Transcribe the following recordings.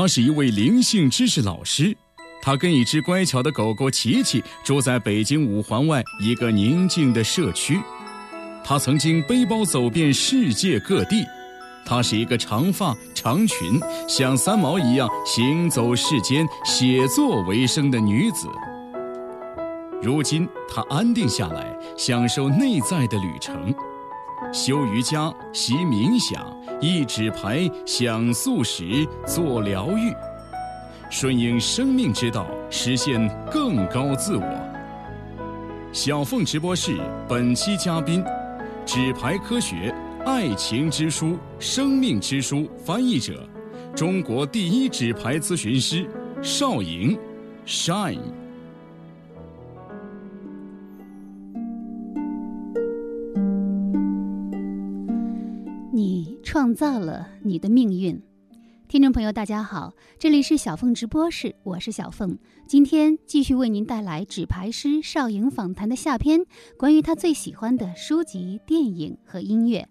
他是一位灵性知识老师，他跟一只乖巧的狗狗琪琪住在北京五环外一个宁静的社区。他曾经背包走遍世界各地。她是一个长发长裙，像三毛一样行走世间、写作为生的女子。如今，她安定下来，享受内在的旅程，修瑜伽、习冥想、一纸牌、享素食、做疗愈，顺应生命之道，实现更高自我。小凤直播室本期嘉宾：纸牌科学。爱情之书、生命之书翻译者，中国第一纸牌咨询师邵莹，Shine。创造了你的命运。听众朋友，大家好，这里是小凤直播室，我是小凤。今天继续为您带来纸牌师邵莹访谈的下篇，关于他最喜欢的书籍、电影和音乐。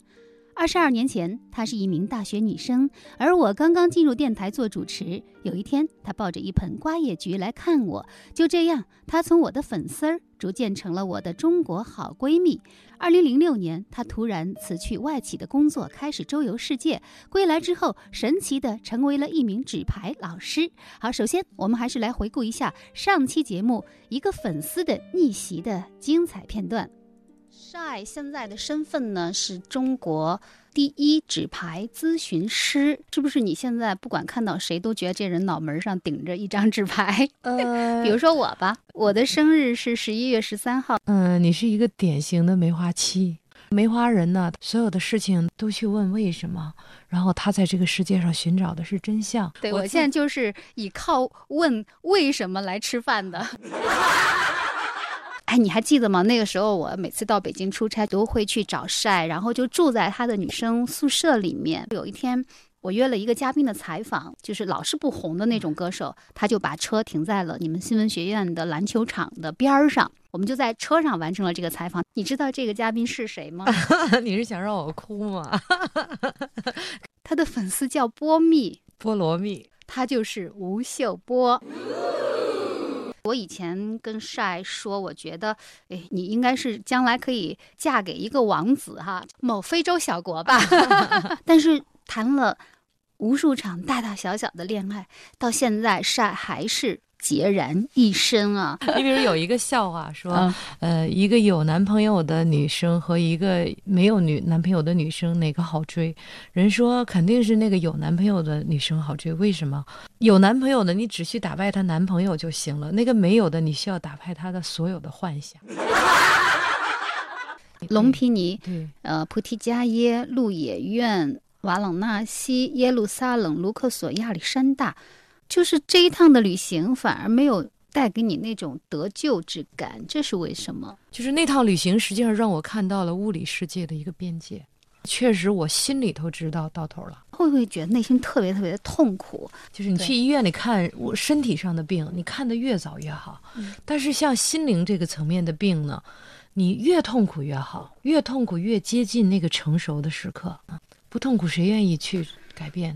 二十二年前，她是一名大学女生，而我刚刚进入电台做主持。有一天，她抱着一盆瓜叶菊来看我，就这样，她从我的粉丝儿逐渐成了我的中国好闺蜜。二零零六年，她突然辞去外企的工作，开始周游世界。归来之后，神奇的成为了一名纸牌老师。好，首先我们还是来回顾一下上期节目一个粉丝的逆袭的精彩片段。帅现在的身份呢是中国第一纸牌咨询师，是不是？你现在不管看到谁都觉得这人脑门上顶着一张纸牌。呃，比如说我吧，我的生日是十一月十三号。嗯，你是一个典型的梅花七，梅花人呢，所有的事情都去问为什么，然后他在这个世界上寻找的是真相。对我现在就是以靠问为什么来吃饭的。哎，你还记得吗？那个时候我每次到北京出差都会去找晒，然后就住在他的女生宿舍里面。有一天我约了一个嘉宾的采访，就是老是不红的那种歌手，他就把车停在了你们新闻学院的篮球场的边儿上，我们就在车上完成了这个采访。你知道这个嘉宾是谁吗？你是想让我哭吗？他的粉丝叫波蜜，菠萝蜜，他就是吴秀波。我以前跟帅说，我觉得，哎，你应该是将来可以嫁给一个王子哈，某非洲小国吧。但是谈了无数场大大小小的恋爱，到现在帅还是。孑然一身啊！你比如有一个笑话说，呃，一个有男朋友的女生和一个没有女男朋友的女生哪个好追？人说肯定是那个有男朋友的女生好追。为什么？有男朋友的你只需打败她男朋友就行了，那个没有的你需要打败她的所有的幻想。隆皮尼，呃，菩提伽耶、鹿野苑、瓦朗纳西、耶路撒冷、卢克索、亚历山大。就是这一趟的旅行反而没有带给你那种得救之感，这是为什么？就是那趟旅行实际上让我看到了物理世界的一个边界，确实我心里头知道到头了。会不会觉得内心特别特别的痛苦？就是你去医院里看我身体上的病，你看的越早越好。但是像心灵这个层面的病呢，你越痛苦越好，越痛苦越接近那个成熟的时刻。不痛苦谁愿意去？改变。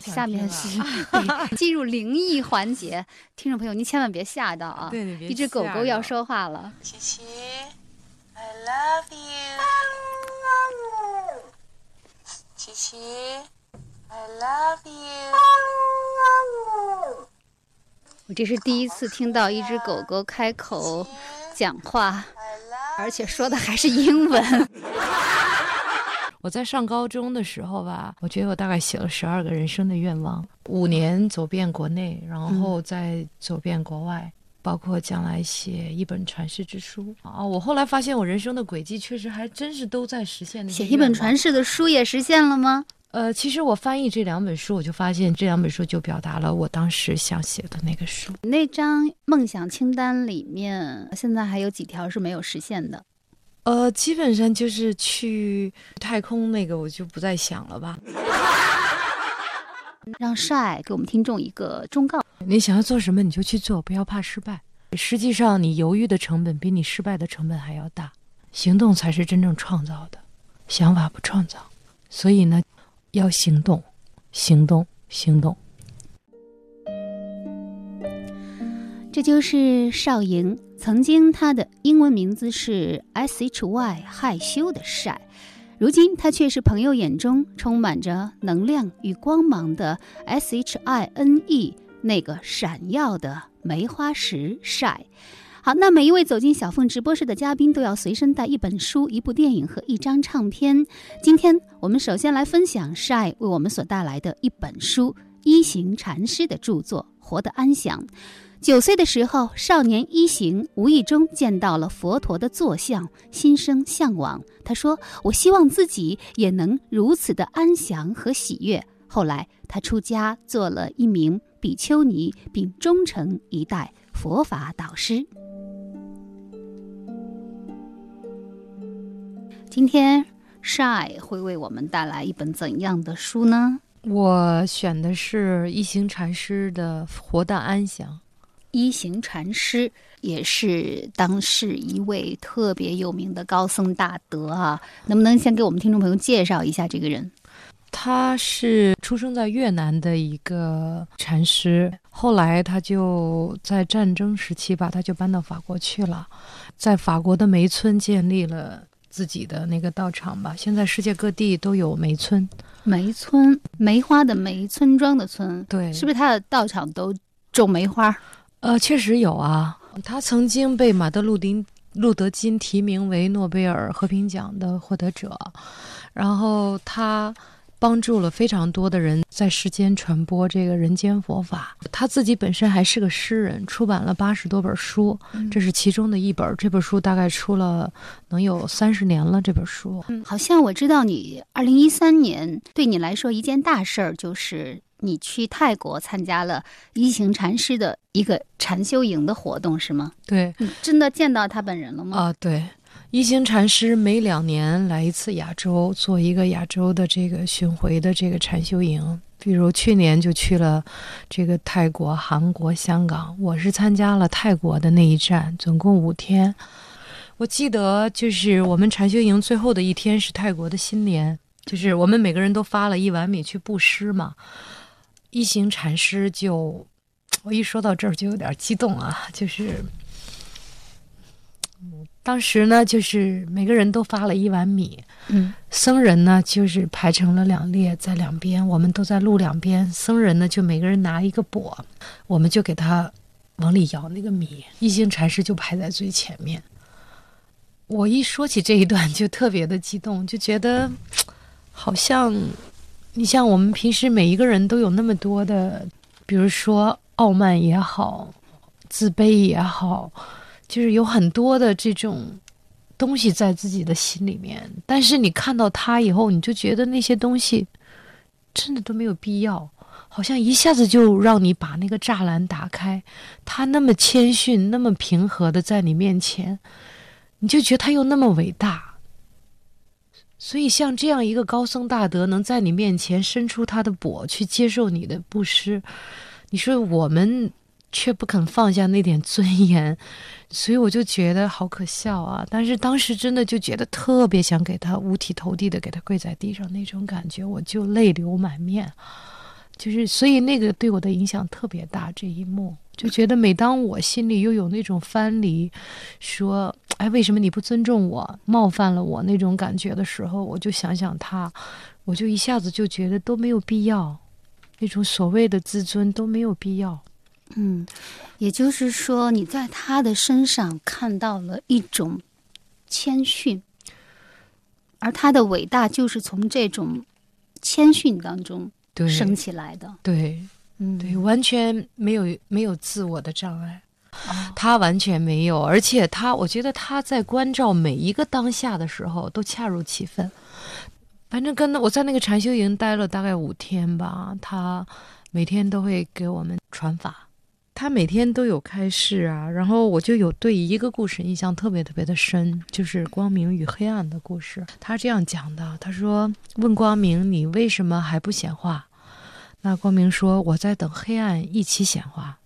下面是 进入灵异环节，听众朋友，您千万别吓到啊！对，一只狗狗要说话了。琪琪，I love you。琪琪，I love you。我这是第一次听到一只狗狗开口讲话，而且说的还是英文。我在上高中的时候吧，我觉得我大概写了十二个人生的愿望，五年走遍国内，然后再走遍国外，包括将来写一本传世之书啊。我后来发现，我人生的轨迹确实还真是都在实现的。写一本传世的书也实现了吗？呃，其实我翻译这两本书，我就发现这两本书就表达了我当时想写的那个书。那张梦想清单里面，现在还有几条是没有实现的？呃，基本上就是去太空那个，我就不再想了吧。让帅给我们听众一个忠告：你想要做什么，你就去做，不要怕失败。实际上，你犹豫的成本比你失败的成本还要大。行动才是真正创造的，想法不创造。所以呢，要行动，行动，行动。这就是少莹曾经他的英文名字是 S H Y，害羞的晒。如今他却是朋友眼中充满着能量与光芒的 S H I N E，那个闪耀的梅花石晒。好，那每一位走进小凤直播室的嘉宾都要随身带一本书、一部电影和一张唱片。今天我们首先来分享晒为我们所带来的一本书——一行禅师的著作《活得安详》。九岁的时候，少年一行无意中见到了佛陀的坐像，心生向往。他说：“我希望自己也能如此的安详和喜悦。”后来，他出家做了一名比丘尼，并终成一代佛法导师。今天，Shy 会为我们带来一本怎样的书呢？我选的是一行禅师的《活得安详》。一行禅师也是当时一位特别有名的高僧大德啊，能不能先给我们听众朋友介绍一下这个人？他是出生在越南的一个禅师，后来他就在战争时期吧，他就搬到法国去了，在法国的梅村建立了。自己的那个道场吧，现在世界各地都有梅村，梅村梅花的梅，村庄的村，对，是不是他的道场都种梅花？呃，确实有啊，他曾经被马德路丁路德金提名为诺贝尔和平奖的获得者，然后他。帮助了非常多的人在世间传播这个人间佛法。他自己本身还是个诗人，出版了八十多本书，这是其中的一本。这本书大概出了能有三十年了。这本书，嗯，好像我知道你二零一三年对你来说一件大事儿，就是你去泰国参加了一行禅师的一个禅修营的活动，是吗？对，真的见到他本人了吗？啊，对。一行禅师每两年来一次亚洲，做一个亚洲的这个巡回的这个禅修营。比如去年就去了这个泰国、韩国、香港，我是参加了泰国的那一站，总共五天。我记得就是我们禅修营最后的一天是泰国的新年，就是我们每个人都发了一碗米去布施嘛。一行禅师就，我一说到这儿就有点激动啊，就是。当时呢，就是每个人都发了一碗米，嗯，僧人呢就是排成了两列，在两边，我们都在路两边。僧人呢就每个人拿一个钵，我们就给他往里舀那个米。一行禅师就排在最前面。我一说起这一段就特别的激动，就觉得 好像你像我们平时每一个人都有那么多的，比如说傲慢也好，自卑也好。就是有很多的这种东西在自己的心里面，但是你看到他以后，你就觉得那些东西真的都没有必要，好像一下子就让你把那个栅栏打开。他那么谦逊，那么平和的在你面前，你就觉得他又那么伟大。所以像这样一个高僧大德，能在你面前伸出他的钵去接受你的布施，你说我们。却不肯放下那点尊严，所以我就觉得好可笑啊！但是当时真的就觉得特别想给他五体投地的给他跪在地上那种感觉，我就泪流满面。就是所以那个对我的影响特别大。这一幕就觉得，每当我心里又有那种藩篱，说“哎，为什么你不尊重我，冒犯了我”那种感觉的时候，我就想想他，我就一下子就觉得都没有必要，那种所谓的自尊都没有必要。嗯，也就是说，你在他的身上看到了一种谦逊，而他的伟大就是从这种谦逊当中升起来的。对，嗯，对，完全没有没有自我的障碍，他完全没有，而且他，我觉得他在关照每一个当下的时候都恰如其分。反正跟我在那个禅修营待了大概五天吧，他每天都会给我们传法。他每天都有开示啊，然后我就有对一个故事印象特别特别的深，就是光明与黑暗的故事。他这样讲的，他说：“问光明，你为什么还不显化？”那光明说：“我在等黑暗一起显化。”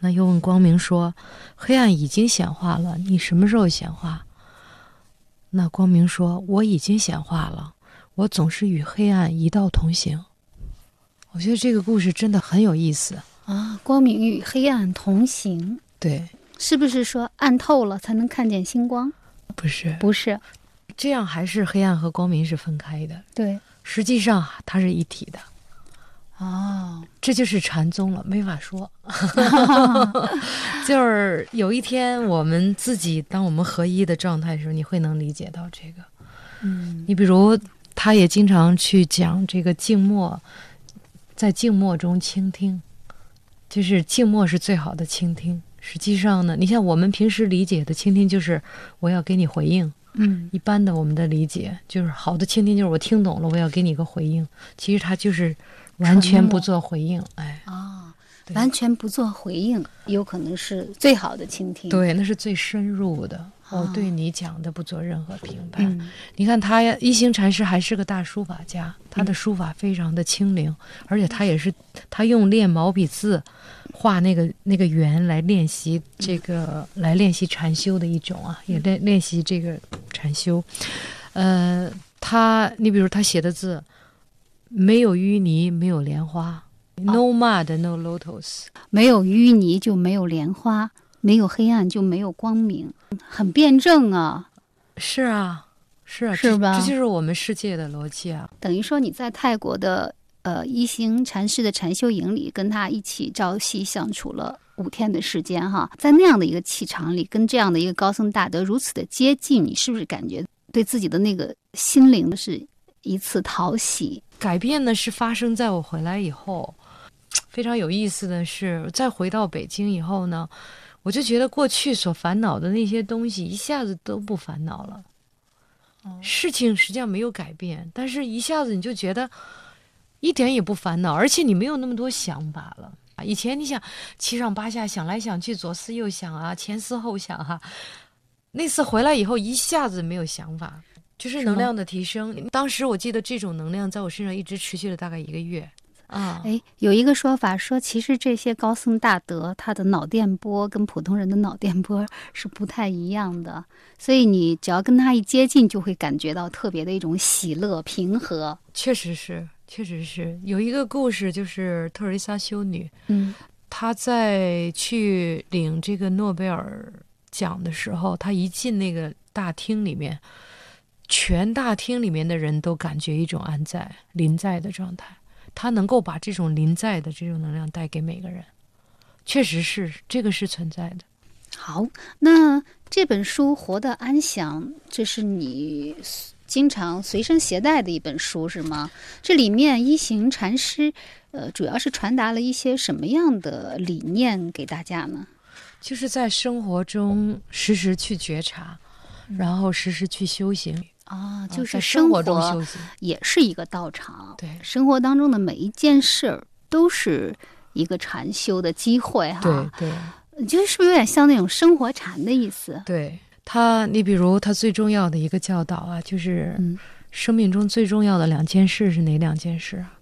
那又问光明说：“黑暗已经显化了，你什么时候显化？”那光明说：“我已经显化了，我总是与黑暗一道同行。”我觉得这个故事真的很有意思。啊，光明与黑暗同行，对，是不是说暗透了才能看见星光？不是不是，这样，还是黑暗和光明是分开的。对，实际上它是一体的。哦，这就是禅宗了，没法说。就是有一天我们自己当我们合一的状态的时候，你会能理解到这个。嗯你比如，他也经常去讲这个静默，在静默中倾听，就是静默是最好的倾听。实际上呢，你像我们平时理解的倾听，就是我要给你回应。嗯一般的我们的理解就是好的倾听，就是我听懂了，我要给你一个回应。其实他就是完全不做回应，哎，啊，对完全不做回应，有可能是最好的倾听。，对，那是最深入的。我啊对你讲的不做任何评判。嗯你看他呀，一行禅师还是个大书法家，他的书法非常的清灵，而且他也是他用练毛笔字画那个那个圆来练习这个来练习禅修的一种啊，也练练习这个禅修。呃，他你比如他写的字，没有淤泥，没有莲花。No mud, no lotus。没有淤泥就没有莲花，没有黑暗就没有光明，很辩证啊。是啊，是啊，是吧这就是我们世界的逻辑啊。等于说你在泰国的呃一行禅师的禅修营里，跟他一起朝夕相处了五天的时间哈，在那样的一个气场里，跟这样的一个高僧大德如此的接近，你是不是感觉对自己的那个心灵是一次讨喜？改变呢是发生在我回来以后。非常有意思的是，再回到北京以后呢，我就觉得过去所烦恼的那些东西一下子都不烦恼了。事情实际上没有改变，但是一下子你就觉得一点也不烦恼，而且你没有那么多想法了。以前你想七上八下想来想去，左思右想啊，前思后想哈、那次回来以后一下子没有想法，就是能量的提升。当时我记得这种能量在我身上一直持续了大概一个月。啊，哎，有一个说法说，其实这些高僧大德他的脑电波跟普通人的脑电波是不太一样的，所以你只要跟他一接近，就会感觉到特别的一种喜乐、平和。确实是，确实是有一个故事，就是特蕾莎修女，嗯她在去领这个诺贝尔奖的时候，她一进那个大厅里面，全大厅里面的人都感觉一种安在、临在的状态。他能够把这种临在的这种能量带给每个人，确实是这个是存在的。好，那这本书《活得安详》，这是你经常随身携带的一本书是吗？这里面一行禅师，呃，主要是传达了一些什么样的理念给大家呢？就是在生活中时时去觉察，然后时时去修行，啊，啊就是生活中。也是一个道场。对生活当中的每一件事儿都是一个禅修的机会哈。对对。你觉得是不是有点像那种生活禅的意思？对他，你比如他最重要的一个教导啊，就是嗯生命中最重要的两件事是哪两件事啊？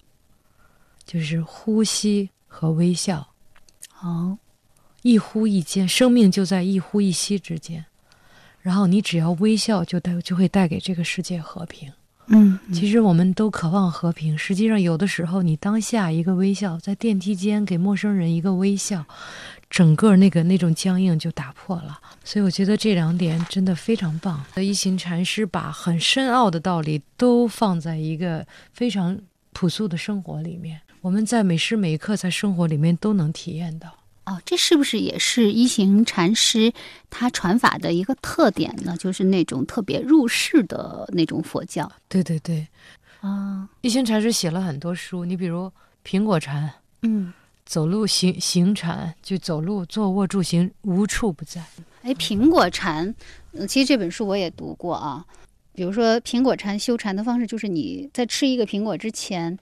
就是呼吸和微笑，哦，一呼一间，生命就在一呼一吸之间。然后你只要微笑，就带就会带给这个世界和平。嗯，其实我们都渴望和平，实际上有的时候你当下一个微笑，在电梯间给陌生人一个微笑，整个那个那种僵硬就打破了。所以我觉得这两点真的非常棒。一行禅师把很深奥的道理都放在一个非常朴素的生活里面，我们在每时每刻在生活里面都能体验到。哦，这是不是也是一行禅师他传法的一个特点呢？就是那种特别入世的那种佛教对对对，啊。一行禅师写了很多书，你比如苹果禅。嗯，走路行行禅，就走路、坐卧、住行，无处不在。哎，苹果禅，嗯，其实这本书我也读过啊。比如说，苹果禅修禅的方式，就是你在吃一个苹果之前，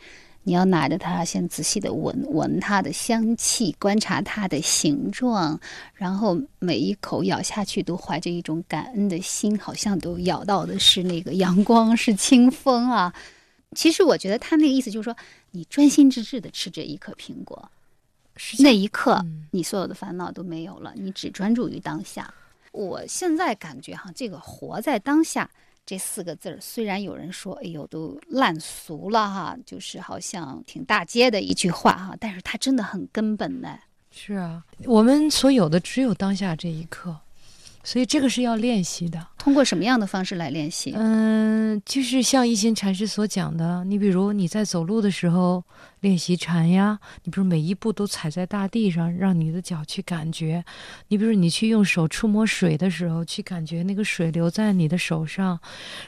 你要拿着它，先仔细的闻闻它的香气，观察它的形状，然后每一口咬下去都怀着一种感恩的心，好像都咬到的是那个阳光，是清风啊。其实我觉得他那个意思就是说，你专心致志的吃这一颗苹果，那一刻，嗯你所有的烦恼都没有了，你只专注于当下。我现在感觉哈，这个活在当下，这四个字儿，虽然有人说，哎呦，都烂俗了哈，就是好像挺大街的一句话哈，但是它真的很根本呢。是啊，我们所有的只有当下这一刻。所以这个是要练习的，通过什么样的方式来练习？嗯，就是像一心禅师所讲的，你比如你在走路的时候练习禅呀，你比如每一步都踩在大地上，让你的脚去感觉；你比如你去用手触摸水的时候，去感觉那个水流在你的手上；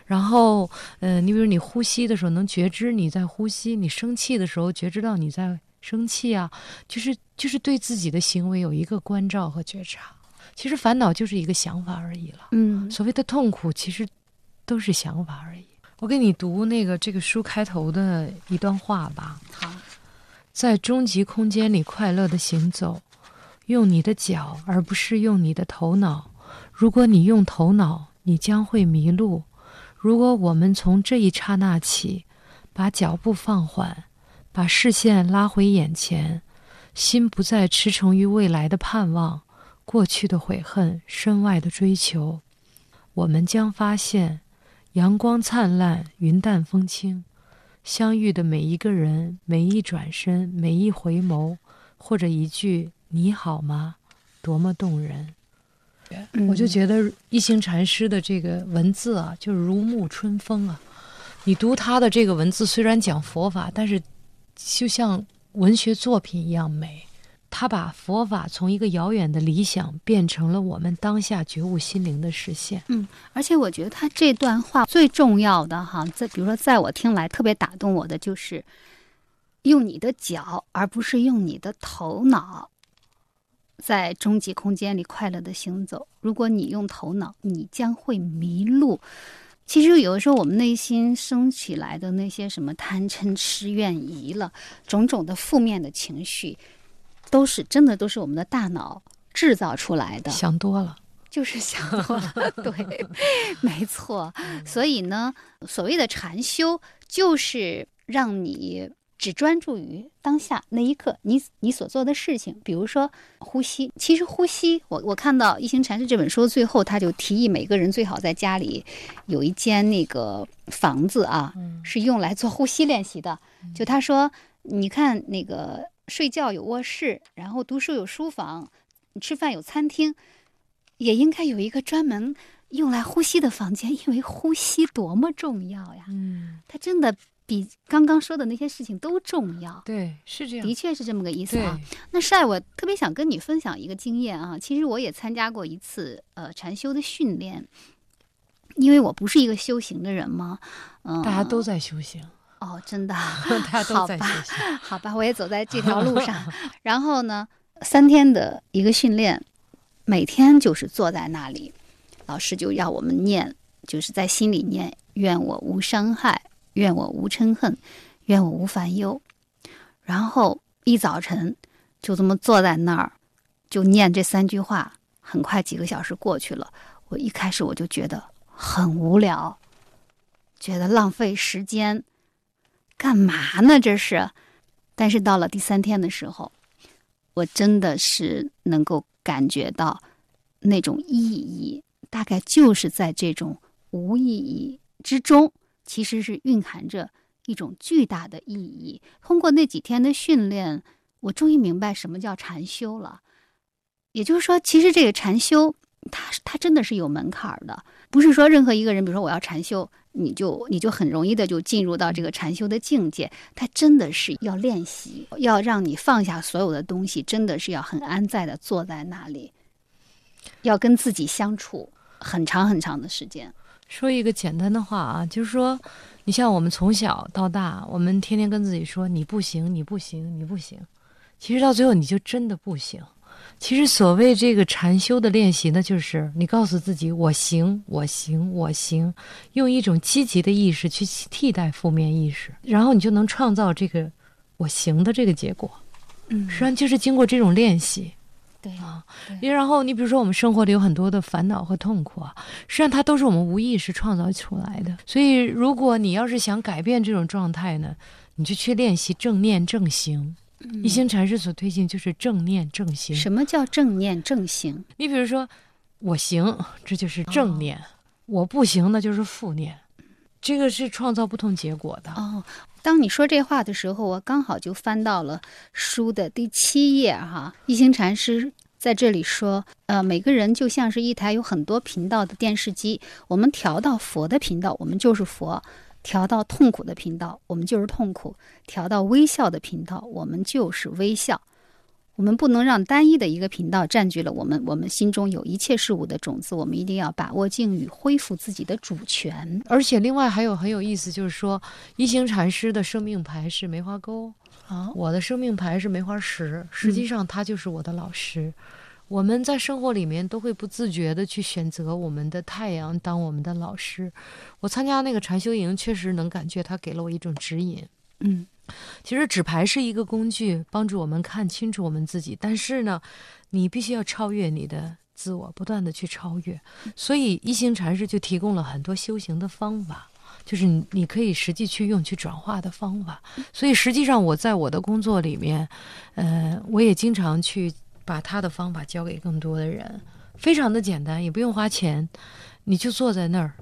然后，嗯，你比如你呼吸的时候能觉知你在呼吸，你生气的时候觉知到你在生气啊，就是就是对自己的行为有一个关照和觉察。其实烦恼就是一个想法而已了。嗯，所谓的痛苦，其实都是想法而已。我给你读那个这个书开头的一段话吧。好，在终极空间里快乐的行走，用你的脚，而不是用你的头脑。如果你用头脑，你将会迷路。如果我们从这一刹那起，把脚步放缓，把视线拉回眼前，心不再驰骋于未来的盼望。过去的悔恨，身外的追求，我们将发现，阳光灿烂，云淡风轻，相遇的每一个人，每一转身，每一回眸，或者一句“你好吗”，多么动人。我就觉得一行禅师的这个文字啊，就如沐春风啊。你读他的这个文字，虽然讲佛法，但是就像文学作品一样美。他把佛法从一个遥远的理想变成了我们当下觉悟心灵的实现。嗯，而且我觉得他这段话最重要的哈，在比如说在我听来特别打动我的就是用你的脚，而不是用你的头脑，在终极空间里快乐的行走。如果你用头脑，你将会迷路。其实有的时候我们内心升起来的那些什么贪嗔痴怨疑了，种种的负面的情绪。都是真的，都是我们的大脑制造出来的。想多了，就是想多了。对，没错。所以呢，所谓的禅修，就是让你只专注于当下那一刻，你你所做的事情。比如说呼吸，其实呼吸，我我看到《一行禅师》这本书最后，他就提议每个人最好在家里有一间那个房子啊，是用来做呼吸练习的。就他说，你看那个。睡觉有卧室，然后读书有书房，吃饭有餐厅，也应该有一个专门用来呼吸的房间，因为呼吸多么重要呀！嗯，它真的比刚刚说的那些事情都重要。对，是这样，的确是这么个意思啊。那帅，我特别想跟你分享一个经验啊。其实我也参加过一次呃禅修的训练，因为我不是一个修行的人嘛，嗯，大家都在修行。哦，真的，大家都在学习。好吧，我也走在这条路上。然后呢，三天的一个训练，每天就是坐在那里，老师就要我们念，就是在心里念：愿我无伤害，愿我无嗔恨，愿我无烦忧。然后一早晨就这么坐在那儿，就念这三句话。很快几个小时过去了，我一开始我就觉得很无聊，觉得浪费时间。干嘛呢？这是，但是到了第三天的时候，我真的是能够感觉到那种意义，大概就是在这种无意义之中，其实是蕴含着一种巨大的意义。通过那几天的训练，我终于明白什么叫禅修了。也就是说，其实这个禅修，它它真的是有门槛的，不是说任何一个人，比如说我要禅修。你就你就很容易的就进入到这个禅修的境界，它真的是要练习，要让你放下所有的东西，真的是要很安在的坐在那里，要跟自己相处很长很长的时间。说一个简单的话啊，就是说，你像我们从小到大，我们天天跟自己说你不行，你不行，你不行，其实到最后你就真的不行。其实，所谓这个禅修的练习呢，就是你告诉自己：“我行，我行，我行。”用一种积极的意识去替代负面意识，然后你就能创造这个“我行”的这个结果。嗯，实际上就是经过这种练习。对啊，然后你比如说，我们生活里有很多的烦恼和痛苦啊，实际上它都是我们无意识创造出来的。所以，如果你要是想改变这种状态呢，你就去练习正念正行。一行禅师所推行就是正念正行。什么叫正念正行？你比如说，我行，这就是正念。我不行，那就是负念。这个是创造不同结果的。哦，当你说这话的时候，我刚好就翻到了书的第七页哈。一行禅师在这里说，呃，每个人就像是一台有很多频道的电视机，我们调到佛的频道，我们就是佛；调到痛苦的频道，我们就是痛苦；调到微笑的频道，我们就是微笑。我们不能让单一的一个频道占据了我们我们心中有一切事物的种子，我们一定要把握境遇，恢复自己的主权。而且另外还有很有意思，就是说一行禅师的生命牌是梅花钩，啊，我的生命牌是梅花石，实际上他就是我的老师。我们在生活里面都会不自觉的去选择我们的太阳当我们的老师。我参加那个禅修营，确实能感觉他给了我一种指引。嗯。其实纸牌是一个工具，帮助我们看清楚我们自己。但是呢，你必须要超越你的自我，不断的去超越。所以一行禅师就提供了很多修行的方法，就是你你可以实际去用去转化的方法。所以实际上我在我的工作里面，呃，我也经常去把他的方法教给更多的人。非常的简单，也不用花钱，你就坐在那儿，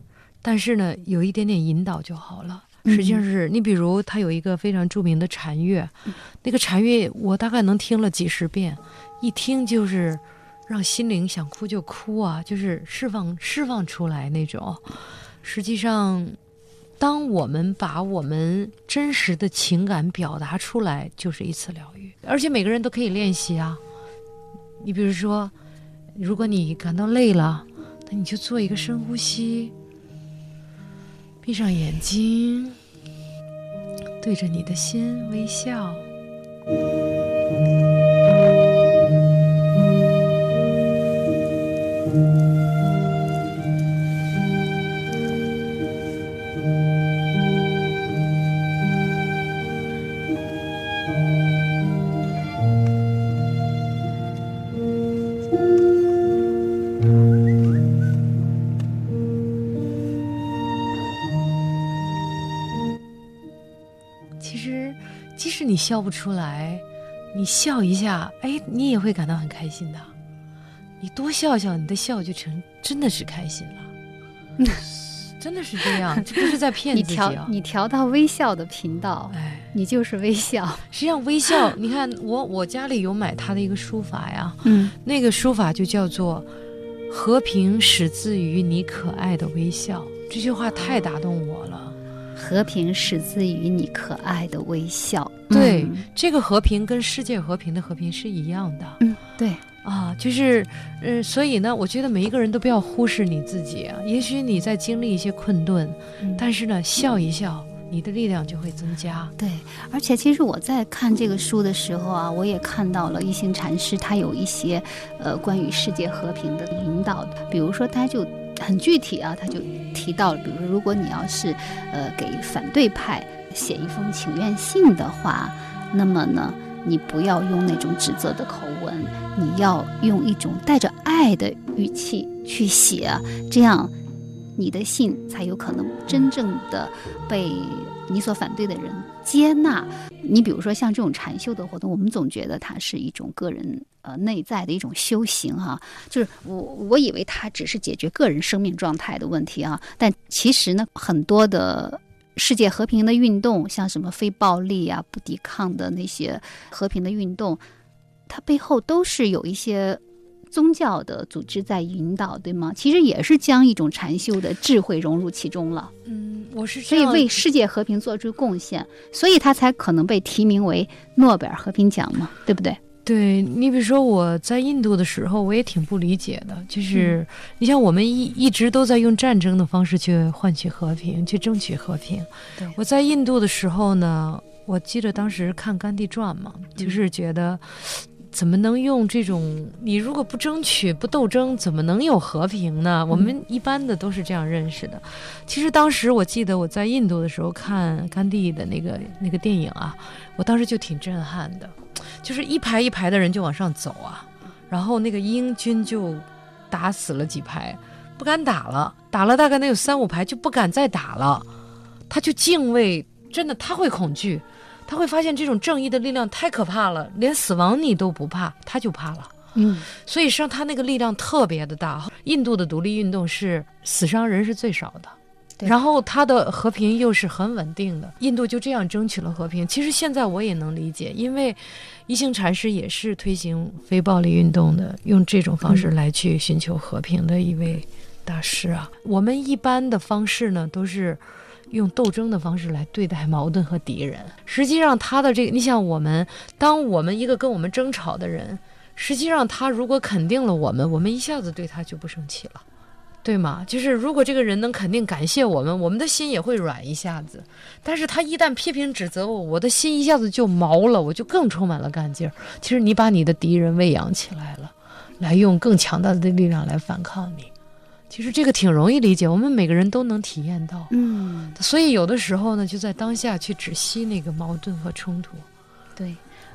但是呢，有一点点引导就好了。实际上是你，比如他有一个非常著名的禅乐，那个禅乐我大概能听了几十遍，一听就是让心灵想哭就哭啊，就是释放释放出来那种。实际上，当我们把我们真实的情感表达出来，就是一次疗愈，而且每个人都可以练习啊。你比如说，如果你感到累了，那你就做一个深呼吸。闭上眼睛，对着你的心微笑。笑不出来，你笑一下，哎，你也会感到很开心的。你多笑笑，你的笑就成真的是开心了。真的是这样，这不是在骗自己。你调你调到微笑的频道，哎，你就是微笑。实际上，微笑，你看我我家里有买他的一个书法呀，嗯，那个书法就叫做“和平始自于你可爱的微笑”。这句话太打动我了。和平始自于你可爱的微笑。对，这个和平跟世界和平的和平是一样的。嗯，对啊，就是，呃，所以呢，我觉得每一个人都不要忽视你自己啊。也许你在经历一些困顿，但是呢，笑一笑，你的力量就会增加。对，而且其实我在看这个书的时候啊，我也看到了一行禅师他有一些，呃，关于世界和平的引导，比如说他就。很具体啊，他就提到，比如说，如果你要是，呃，给反对派写一封请愿信的话，那么呢，你不要用那种指责的口吻，你要用一种带着爱的语气去写，这样，你的信才有可能真正的被你所反对的人接纳。你比如说像这种禅修的活动，我们总觉得它是一种个人。呃，内在的一种修行哈，就是我我以为它只是解决个人生命状态的问题啊，但其实呢，很多的世界和平的运动，像什么非暴力啊、不抵抗的那些和平的运动，它背后都是有一些宗教的组织在引导，对吗？其实也是将一种禅修的智慧融入其中了。嗯，我是所以为世界和平做出贡献，所以他才可能被提名为诺贝尔和平奖嘛，对不对？对你，比如说我在印度的时候，我也挺不理解的。就是你像我们一一直都在用战争的方式去换取和平，去争取和平。我在印度的时候呢，我记得当时看《甘地传》嘛，就是觉得怎么能用这种你如果不争取、不斗争，怎么能有和平呢？我们一般的都是这样认识的。其实当时我记得我在印度的时候看甘地的那个那个电影啊，我当时就挺震撼的。就是一排一排的人就往上走啊，然后那个英军就打死了几排，不敢打了，打了大概能有三五排就不敢再打了，他就敬畏，真的他会恐惧，他会发现这种正义的力量太可怕了，连死亡你都不怕，他就怕了。嗯，所以实际上他那个力量特别的大。印度的独立运动是死伤人是最少的。然后他的和平又是很稳定的，印度就这样争取了和平。其实现在我也能理解，因为一行禅师也是推行非暴力运动的，用这种方式来去寻求和平的一位大师啊。我们一般的方式呢，都是用斗争的方式来对待矛盾和敌人。实际上，他的这个，你想，我们当我们一个跟我们争吵的人，实际上他如果肯定了我们，我们一下子对他就不生气了。对吗？就是如果这个人能肯定感谢我们，我们的心也会软一下子。但是他一旦批评指责我，我的心一下子就毛了，我就更充满了干劲儿。其实你把你的敌人喂养起来了，来用更强大的力量来反抗你。其实这个挺容易理解，我们每个人都能体验到。嗯，所以有的时候呢，就在当下去止息那个矛盾和冲突。对，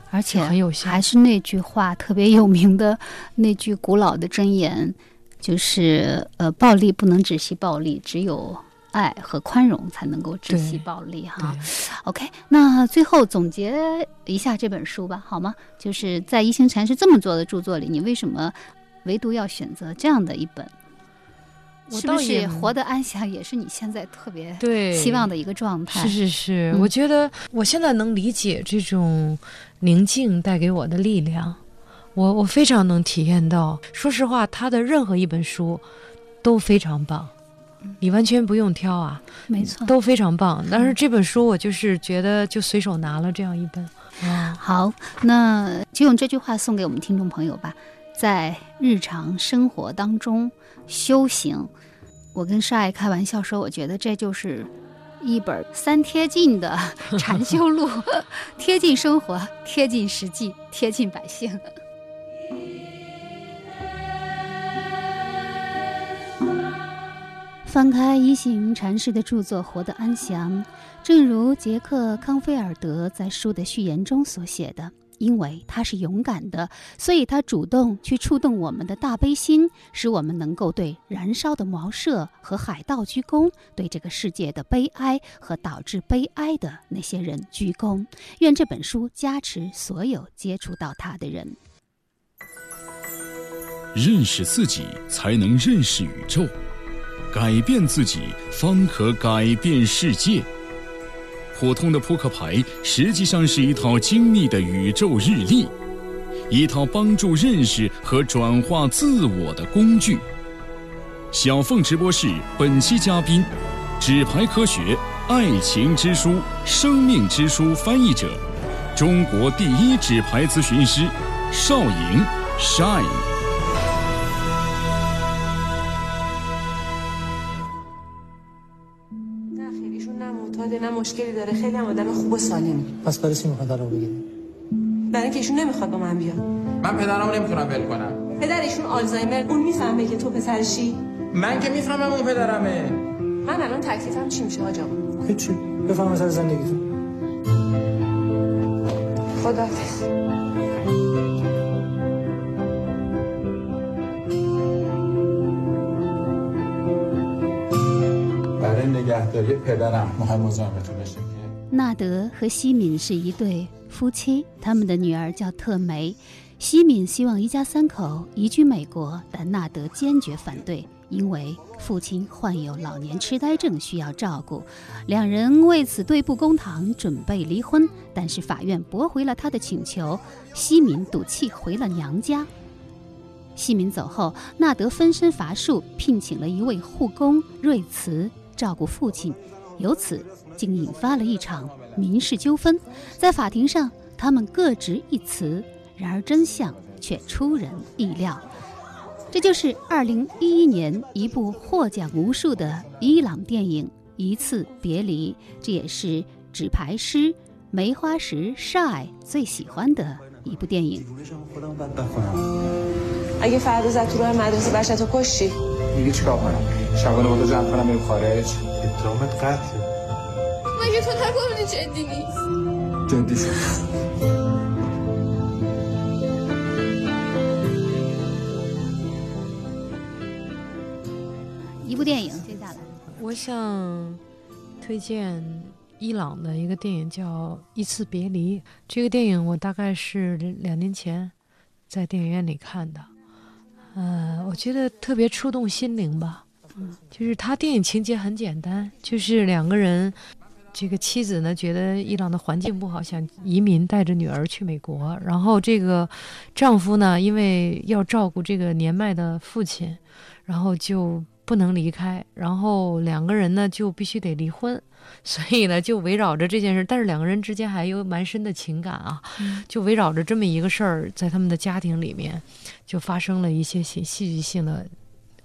而且很有效还是那句话特别有名的那句古老的箴言，就是呃，暴力不能止息暴力，只有爱和宽容才能够止息暴力哈。对 OK，那最后总结一下这本书吧，好吗？就是在一行禅师这么做的著作里，你为什么唯独要选择这样的一本？我倒也是活得安详，也是你现在特别对希望的一个状态？是是是，嗯我觉得我现在能理解这种宁静带给我的力量，我我非常能体验到。说实话，他的任何一本书都非常棒，你完全不用挑啊，没错。都非常棒。但是这本书我就是觉得就随手拿了这样一本，啊，好，那就用这句话送给我们听众朋友吧，在日常生活当中修行。我跟少爱开玩笑说，我觉得这就是一本三贴近的禅修录，贴近生活，贴近实际，贴近百姓。翻开一行禅师的著作《活得安详》，正如杰克·康菲尔德在书的序言中所写的，因为他是勇敢的，所以他主动去触动我们的大悲心，使我们能够对燃烧的茅舍和海盗鞠躬，对这个世界的悲哀和导致悲哀的那些人鞠躬。愿这本书加持所有接触到它的人。认识自己，才能认识宇宙；改变自己，方可改变世界。普通的扑克牌实际上是一套精密的宇宙日历，一套帮助认识和转化自我的工具。小凤直播室本期嘉宾：纸牌科学、爱情之书、生命之书翻译者，中国第一纸牌咨询师邵莹 Shine。نه معتاده نه مشکلی داره. خیلی هم آدم خوب و سالمی. پس برای چی می‌خواد رو بگیری برای اینکه ایشون نمی‌خواد با من بیاد. من پدرمو نمی‌تونم ول کنم. پدر ایشون آلزایمر اون می‌فهمه که تو پسرشی من که می‌فهمم اون پدرمه. من الان تکلیفم چی میشه آجا هیچی. بفهم سر زندگیتون. خداحافظ. نگهداری پدرم مهم مزاحمتون بشه که 纳德和西敏是一对夫妻，他们的女儿叫特梅。西敏希望一家三口移居美国，但纳德坚决反对，因为父亲患有老年痴呆症需要照顾。两人为此对簿公堂，准备离婚，但是法院驳回了他的请求。西敏赌气回了娘家。西敏走后，纳德分身乏术，聘请了一位护工瑞慈 照顾父亲，由此竟引发了一场民事纠纷。在法庭上，他们各执一词，然而真相却出人意料。这就是2011年一部获奖无数的伊朗电影《一次别离》，这也是纸牌师梅花石 Shy 最喜欢的一部电影。：“。”，一部电影，接下来，我想推荐。伊朗的一个电影叫《一次别离》。这个电影我大概是两年前在电影院里看的，呃，我觉得特别触动心灵吧。嗯，就是他电影情节很简单，就是两个人，这个妻子呢觉得伊朗的环境不好，想移民，带着女儿去美国。然后这个丈夫呢，因为要照顾这个年迈的父亲，然后就不能离开。然后两个人呢就必须得离婚。所以呢，就围绕着这件事，但是两个人之间还有蛮深的情感啊，就围绕着这么一个事儿，在他们的家庭里面，就发生了一些戏戏剧性的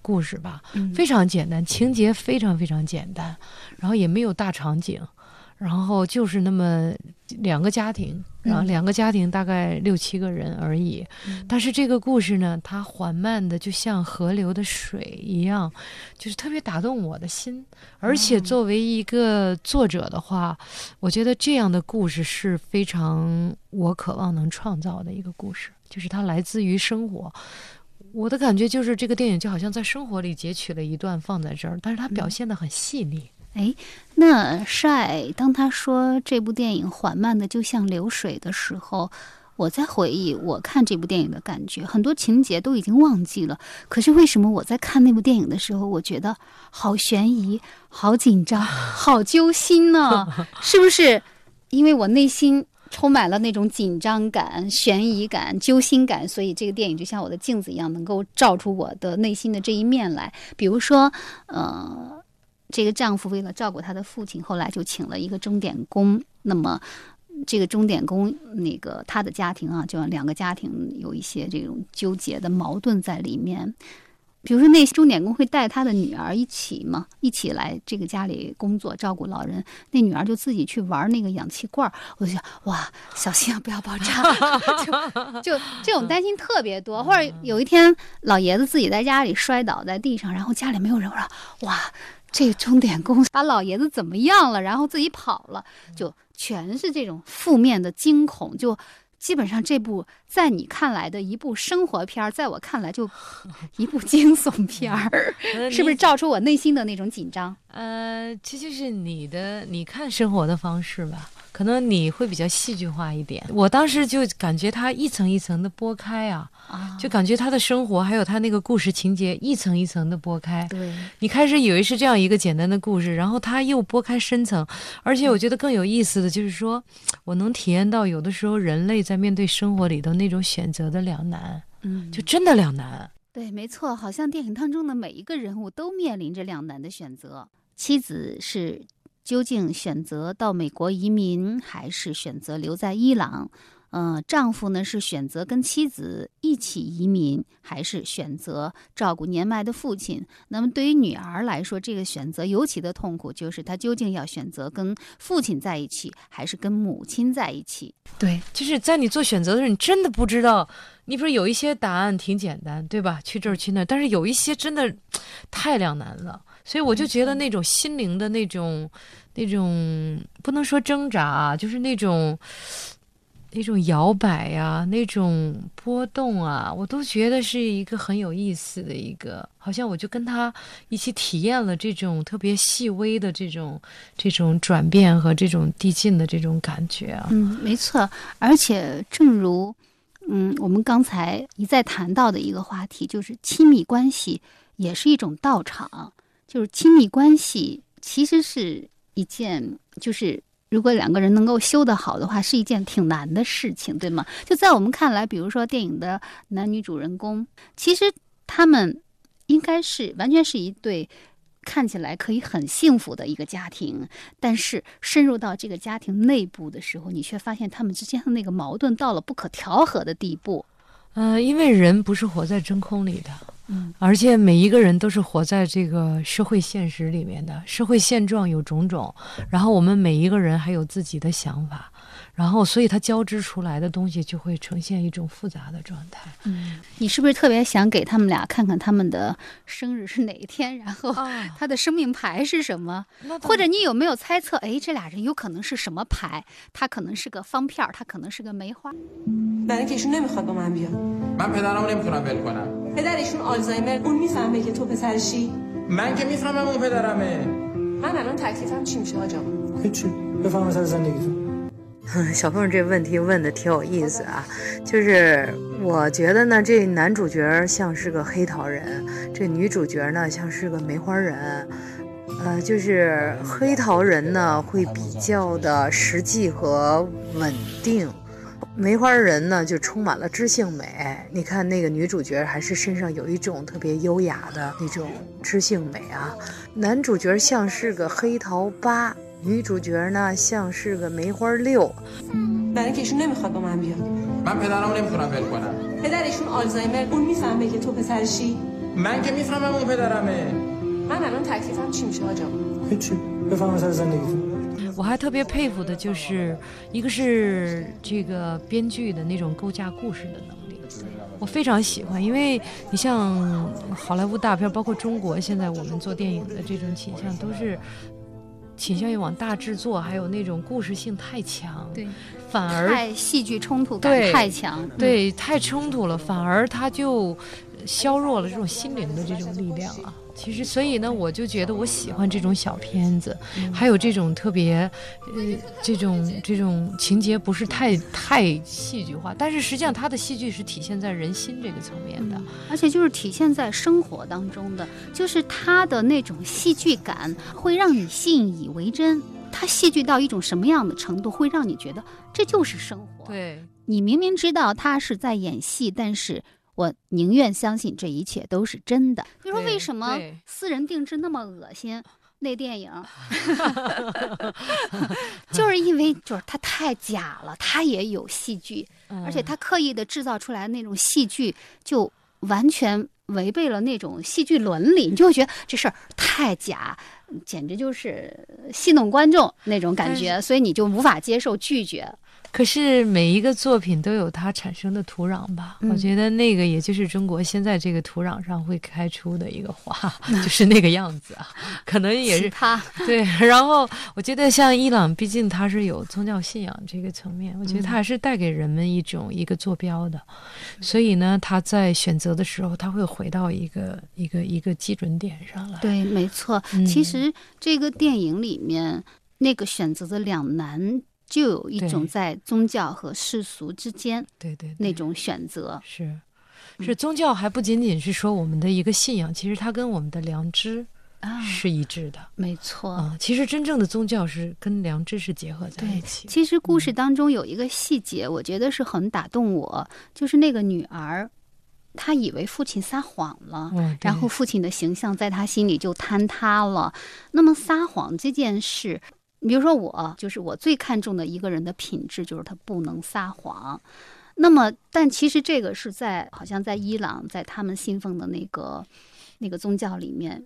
故事吧，非常简单，情节非常非常简单，然后也没有大场景。然后就是那么两个家庭，然后两个家庭大概六七个人而已。但是这个故事呢，它缓慢的，就像河流的水一样，就是特别打动我的心。而且作为一个作者的话，我觉得这样的故事是非常我渴望能创造的一个故事，就是它来自于生活。我的感觉就是这个电影就好像在生活里截取了一段放在这儿，但是它表现的很细腻。哎，那帅，当他说这部电影缓慢的就像流水的时候，我在回忆我看这部电影的感觉，很多情节都已经忘记了。可是为什么我在看那部电影的时候，我觉得好悬疑、好紧张、好揪心呢？是不是？因为我内心充满了那种紧张感、悬疑感、揪心感，所以这个电影就像我的镜子一样，能够照出我的内心的这一面来。比如说，呃。这个丈夫为了照顾他的父亲，后来就请了一个钟点工。那么，这个钟点工，那个他的家庭啊，就两个家庭有一些这种纠结的矛盾在里面。比如说，那钟点工会带他的女儿一起嘛，一起来这个家里工作，照顾老人。那女儿就自己去玩那个氧气罐儿我就想，哇，小心啊，不要爆炸！就就这种担心特别多。或者有一天，老爷子自己在家里摔倒在地上，然后家里没有人，我说，哇。这个钟点工把老爷子怎么样了？然后自己跑了，就全是这种负面的惊恐。就基本上这部在你看来的一部生活片儿，在我看来就 一部惊悚片儿，是不是照出我内心的那种紧张？呃，这就是你的你看生活的方式吧。可能你会比较戏剧化一点，我当时就感觉他一层一层的剥开啊，就感觉他的生活还有他那个故事情节一层一层的剥开。对，你开始以为是这样一个简单的故事，然后他又剥开深层，而且我觉得更有意思的就是说，我能体验到有的时候人类在面对生活里头那种选择的两难，嗯，就真的两难。对，没错，好像电影当中的每一个人物都面临着两难的选择，妻子是。究竟选择到美国移民，还是选择留在伊朗？嗯，丈夫呢是选择跟妻子一起移民，还是选择照顾年迈的父亲？那么对于女儿来说，这个选择尤其的痛苦，就是她究竟要选择跟父亲在一起，还是跟母亲在一起？对，就是在你做选择的时候，你真的不知道。你比如有一些答案挺简单，对吧？去这儿去那儿，但是有一些真的太两难了。所以我就觉得那种心灵的那种、那种不能说挣扎啊，就是那种、那种摇摆呀、那种波动啊，我都觉得是一个很有意思的一个，好像我就跟他一起体验了这种特别细微的这种、这种转变和这种递进的这种感觉啊。嗯，没错，而且正如嗯我们刚才一再谈到的一个话题，就是亲密关系也是一种道场。就是亲密关系其实是一件，就是如果两个人能够修得好的话，是一件挺难的事情，对吗？就在我们看来，比如说电影的男女主人公，其实他们应该是完全是一对看起来可以很幸福的一个家庭，但是深入到这个家庭内部的时候，你却发现他们之间的那个矛盾到了不可调和的地步。嗯，因为人不是活在真空里的。嗯，而且每一个人都是活在这个社会现实里面的，社会现状有种种，然后我们每一个人还有自己的想法，然后所以它交织出来的东西就会呈现一种复杂的状态。嗯，你是不是特别想给他们俩看看他们的生日是哪一天，然后他的生命牌是什么？或者你有没有猜测？哎，这俩人有可能是什么牌？他可能是个方片儿，他可能是个梅花。پدرشون آلزایمر اون میفهمه که تو پسرشی من که میفهمم اون پدرمه من الان تکلیفم چی میشه آجا هیچی بفهم از زندگیتون 小凤这问题问的挺有意思啊，就是我觉得呢，这男主角像是个黑桃人，这女主角呢像是个梅花人。呃，就是黑桃人呢会比较的实际和稳定， 梅花人呢就充满了知性美。你看那个女主角还是身上有一种特别优雅的那种知性美啊。男主角像是个黑桃八，女主角呢像是个梅花六。我还特别佩服的就是，一个是这个编剧的那种构架故事的能力，我非常喜欢。因为你像好莱坞大片，包括中国现在我们做电影的这种倾向，都是倾向于往大制作，还有那种故事性太强，对，反而戏剧冲突感太强，对，太冲突了，反而它就削弱了这种心灵的这种力量啊。其实，所以呢，我就觉得我喜欢这种小片子，还有这种特别，呃，这种这种情节不是太太戏剧化，但是实际上它的戏剧是体现在人心这个层面的。而且就是体现在生活当中的，就是它的那种戏剧感会让你信以为真。它戏剧到一种什么样的程度，会让你觉得这就是生活？对，你明明知道他是在演戏，但是我宁愿相信这一切都是真的。比如说，为什么私人定制那么恶心？那电影 就是因为就是它太假了，它也有戏剧，而且它刻意的制造出来那种戏剧，就完全违背了那种戏剧伦理，你就会觉得这事儿太假，简直就是戏弄观众那种感觉，所以你就无法接受拒绝。可是每一个作品都有它产生的土壤吧？嗯我觉得那个也就是中国现在这个土壤上会开出的一个花，就是那个样子啊。可能也是他 对。然后我觉得像伊朗，毕竟它是有宗教信仰这个层面，我觉得它还是带给人们一种一个坐标的。所以呢，他在选择的时候，他会回到一个一个一个基准点上来。对，没错。嗯其实这个电影里面那个选择的两难，就有一种在宗教和世俗之间对对对那种选择。是，嗯是宗教还不仅仅是说我们的一个信仰，其实它跟我们的良知啊是一致的。没错。啊，其实真正的宗教是跟良知是结合在一，起。其实故事当中有一个细节，我觉得是很打动我，就是那个女儿，她以为父亲撒谎了，嗯，然后父亲的形象在她心里就坍塌了。那么撒谎这件事，比如说我，就是我最看重的一个人的品质，就是他不能撒谎。那么，但其实这个是在好像在伊朗，在他们信奉的那个那个宗教里面，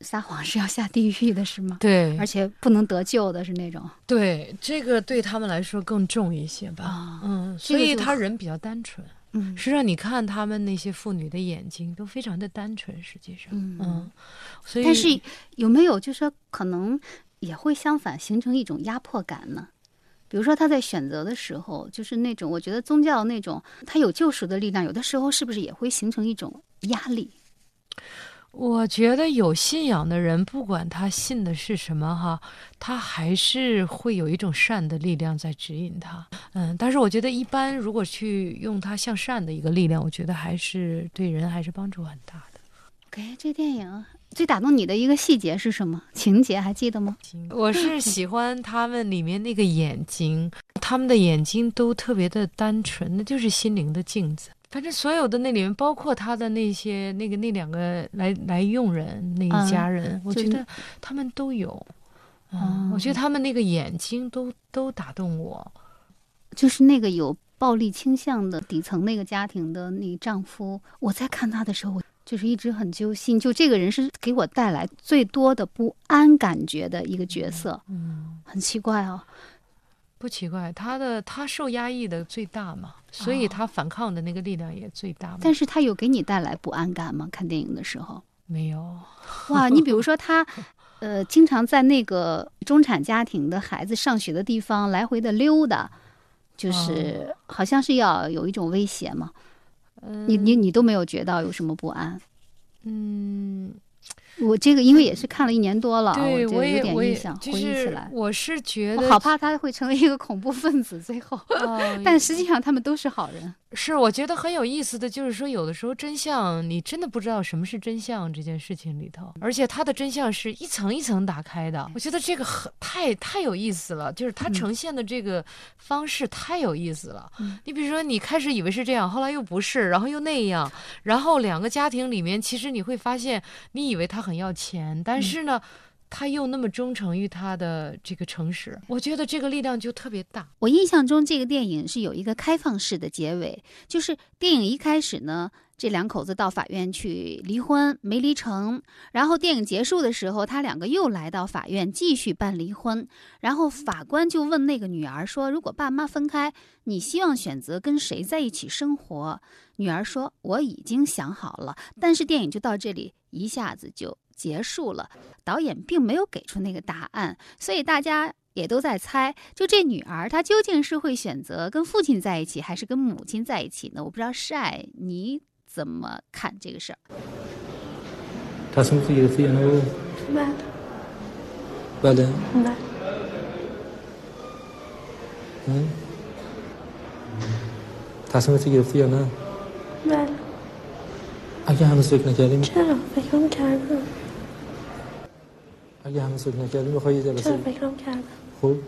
撒谎是要下地狱的，是吗？对而且不能得救的是那种。对，这个对他们来说更重一些吧。啊嗯，所以他人比较单纯。嗯实际上，你看他们那些妇女的眼睛都非常的单纯，实际上，嗯嗯，所以但是有没有就是说可能也会相反形成一种压迫感呢？比如说他在选择的时候，就是那种我觉得宗教那种它有救赎的力量，有的时候是不是也会形成一种压力？我觉得有信仰的人，不管他信的是什么哈，他还是会有一种善的力量在指引他。嗯，但是我觉得一般如果去用他向善的一个力量，我觉得还是对人还是帮助很大的。OK，这电影最打动你的一个细节是什么？情节还记得吗？我是喜欢他们里面那个眼睛，他们的眼睛都特别的单纯，那就是心灵的镜子。反正所有的那里面，包括他的那些那个那两个来来佣人那一家人，我觉得他们都有。嗯，我觉得他们那个眼睛都都打动我。就是那个有暴力倾向的底层那个家庭的那丈夫，我在看他的时候，我就是一直很揪心。就这个人是给我带来最多的不安感觉的一个角色，嗯，很奇怪哦。不奇怪，他的他受压抑的最大嘛，所以他反抗的那个力量也最大嘛。但是他有给你带来不安感吗？看电影的时候，没有。哇，你比如说他，呃，经常在那个中产家庭的孩子上学的地方来回的溜达，就是好像是要有一种威胁嘛。你你你都没有觉到有什么不安？嗯，我这个因为也是看了一年多了，对我有点也我也印象，就回忆起是来。我是觉得我好怕他会成为一个恐怖分子，最后。哦但实际上他们都是好人。是，我觉得很有意思的就是说，有的时候真相你真的不知道什么是真相这件事情里头，而且它的真相是一层一层打开的。我觉得这个很太太有意思了，就是它嗯呈现的这个方式太有意思了。嗯你比如说，你开始以为是这样，后来又不是，然后又那样，然后两个家庭里面，其实你会发现，你以为他很要钱，但是呢。他又那么忠诚于他的这个诚实，我觉得这个力量就特别大。我印象中这个电影是有一个开放式的结尾，就是电影一开始呢，这两口子到法院去离婚，没离成。然后电影结束的时候，他两个又来到法院继续办离婚。然后法官就问那个女儿说：“如果爸妈分开，你希望选择跟谁在一起生活？”女儿说：“我已经想好了。”但是电影就到这里一下子就结束了，导演并没有给出那个答案，所以大家。也都在猜，就这女儿她究竟是会选择跟父亲在一起，还是跟母亲在一起呢？我不知道晒你怎么看这个事儿？他什么时候出呢？明白。的。嗯。他什么时候出呢？明。们，家里。家，你。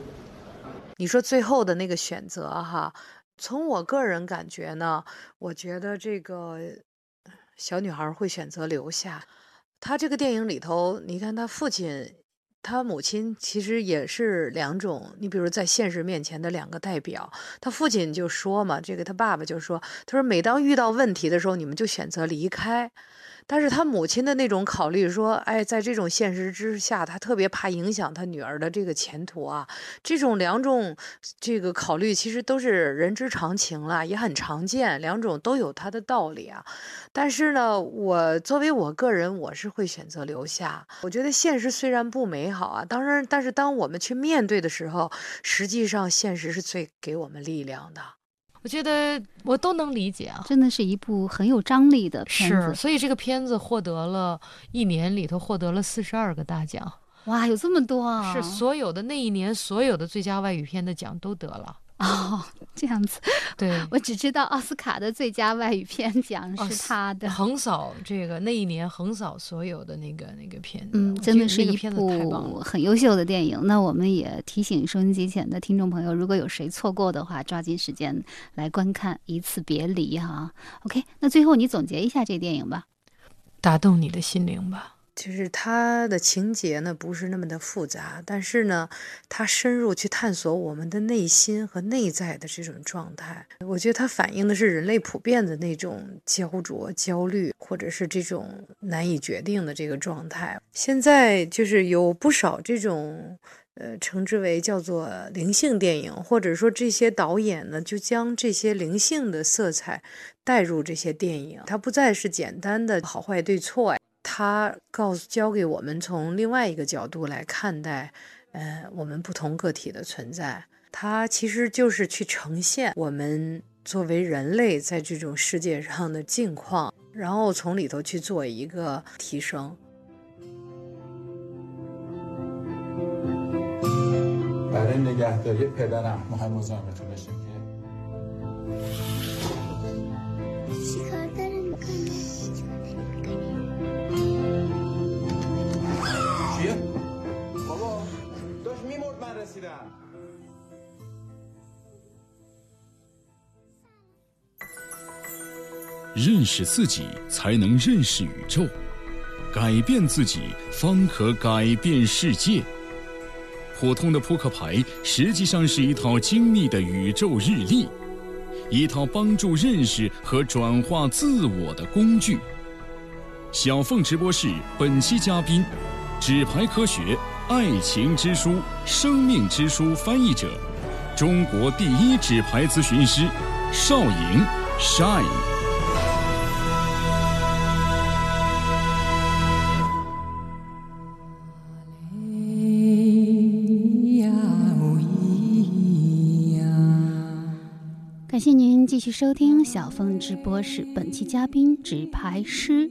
你说最后的那个选择，哈。从我个人感觉呢，我觉得这个小女孩会选择留下。她这个电影里头，你看她父亲、她母亲其实也是两种，你比如在现实面前的两个代表。她父亲就说嘛，这个她爸爸就说，他说每当遇到问题的时候，你们就选择离开。但是他母亲的那种考虑说，哎，在这种现实之下，他特别怕影响他女儿的这个前途啊。这种两种这个考虑其实都是人之常情了，也很常见，两种都有它的道理啊。但是呢，我作为我个人，我是会选择留下。我觉得现实虽然不美好啊，当然，但是当我们去面对的时候，实际上现实是最给我们力量的。我觉得我都能理解啊。真的是一部很有张力的片是，子。所以这个片子获得了一年里头获得了四十二个大奖，哇，有这么多啊！是所有的那一年所有的最佳外语片的奖都得了。哦，这样子。对，我只知道奥斯卡的最佳外语片奖哦是他的。横扫这个那一年横扫所有的那个那个片子，嗯，真的是一部。很优秀的电影。那我们也提醒收音机前的听众朋友，如果有谁错过的话，抓紧时间来观看，一次别离哈。OK，那最后你总结一下这电影吧。打动你的心灵吧。就是它的情节呢不是那么的复杂，但是呢，它深入去探索我们的内心和内在的这种状态。我觉得它反映的是人类普遍的那种焦灼、焦虑，或者是这种难以决定的这个状态。现在就是有不少这种。呃，称之为叫做灵性电影，或者说这些导演呢，就将这些灵性的色彩带入这些电影，它不再是简单的好坏对错，它告诉教给我们从另外一个角度来看待，呃，我们不同个体的存在。它其实就是去呈现我们作为人类在这种世界上的境况，然后从里头去做一个提升。 برای نگهداری پدرم مهم مزاحمتون بشه که چیکار چیه؟ بابا داشت میمرد من رسیدم 认识自己，才能认识宇宙；改变自己，方可改变世界。普通的扑克牌实际上是一套精密的宇宙日历，一套帮助认识和转化自我的工具。小凤直播室本期嘉宾： 纸牌科学、爱情之书、生命之书翻译者，中国第一纸牌咨询师邵莹 Shine。感谢您继续收听小凤直播室，本期嘉宾纸牌师